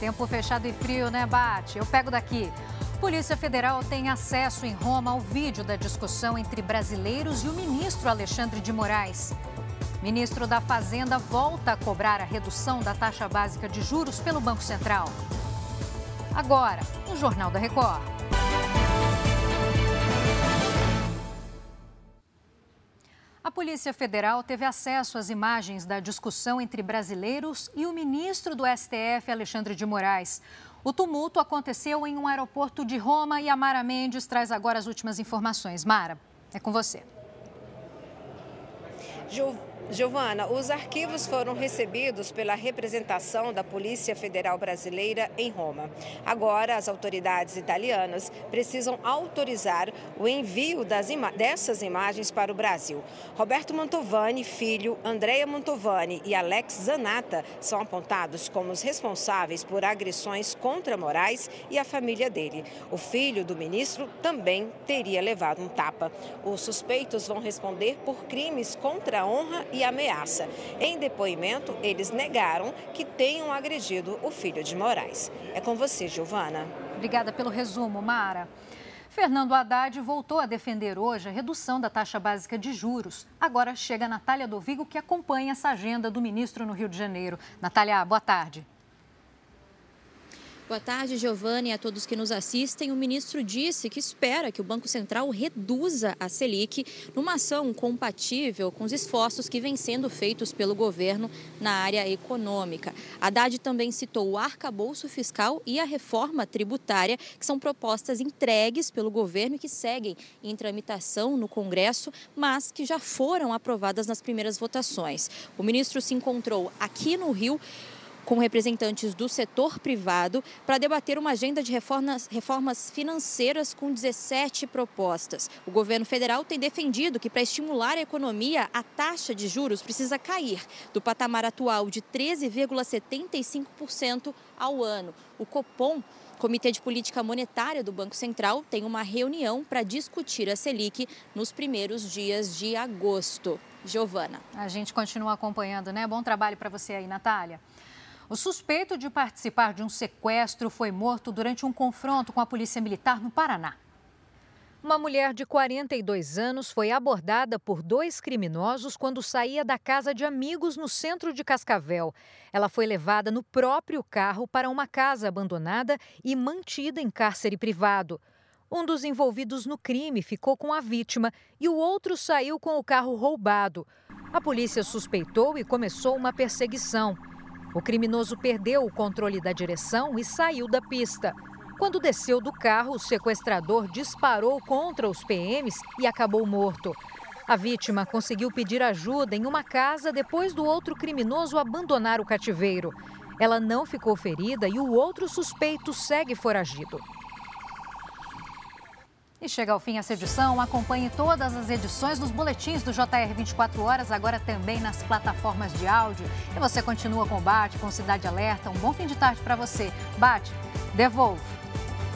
Tempo fechado e frio, né, Bate? Eu pego daqui. Polícia Federal tem acesso em Roma ao vídeo da discussão entre brasileiros e o ministro Alexandre de Moraes. Ministro da Fazenda volta a cobrar a redução da taxa básica de juros pelo Banco Central. Agora, no Jornal da Record. Polícia Federal teve acesso às imagens da discussão entre brasileiros e o ministro do STF, Alexandre de Moraes. O tumulto aconteceu em um aeroporto de Roma e a Mara Mendes traz agora as últimas informações. Mara, é com você. Ju... Giovana, os arquivos foram recebidos pela representação da Polícia Federal Brasileira em Roma. Agora, as autoridades italianas precisam autorizar o envio ima dessas imagens para o Brasil. Roberto Mantovani, filho, Andrea Mantovani e Alex Zanata são apontados como os responsáveis por agressões contra Moraes e a família dele. O filho do ministro também teria levado um tapa. Os suspeitos vão responder por crimes contra a honra e ameaça. Em depoimento, eles negaram que tenham agredido o filho de Moraes. É com você, Giovana. Obrigada pelo resumo, Mara. Fernando Haddad voltou a defender hoje a redução da taxa básica de juros. Agora chega a Natália Dovigo, que acompanha essa agenda do ministro no Rio de Janeiro. Natália, boa tarde. Boa tarde, Giovanni, e a todos que nos assistem. O ministro disse que espera que o Banco Central reduza a Selic numa ação compatível com os esforços que vêm sendo feitos pelo governo na área econômica. Haddad também citou o arcabouço fiscal e a reforma tributária, que são propostas entregues pelo governo e que seguem em tramitação no Congresso, mas que já foram aprovadas nas primeiras votações. O ministro se encontrou aqui no Rio com representantes do setor privado para debater uma agenda de reformas, reformas financeiras com 17 propostas. O governo federal tem defendido que, para estimular a economia, a taxa de juros precisa cair do patamar atual de 13,75% ao ano. O Copom Comitê de Política Monetária do Banco Central tem uma reunião para discutir a Selic nos primeiros dias de agosto. Giovana. A gente continua acompanhando, né? Bom trabalho para você aí, Natália. O suspeito de participar de um sequestro foi morto durante um confronto com a Polícia Militar no Paraná. Uma mulher de 42 anos foi abordada por dois criminosos quando saía da casa de amigos no centro de Cascavel. Ela foi levada no próprio carro para uma casa abandonada e mantida em cárcere privado. Um dos envolvidos no crime ficou com a vítima e o outro saiu com o carro roubado. A polícia suspeitou e começou uma perseguição. O criminoso perdeu o controle da direção e saiu da pista. Quando desceu do carro, o sequestrador disparou contra os PMs e acabou morto. A vítima conseguiu pedir ajuda em uma casa depois do outro criminoso abandonar o cativeiro. Ela não ficou ferida e o outro suspeito segue foragido. E chega ao fim essa edição. Acompanhe todas as edições dos boletins do JR 24 Horas, agora também nas plataformas de áudio. E você continua com o Bate, com Cidade Alerta. Um bom fim de tarde para você. Bate, devolvo.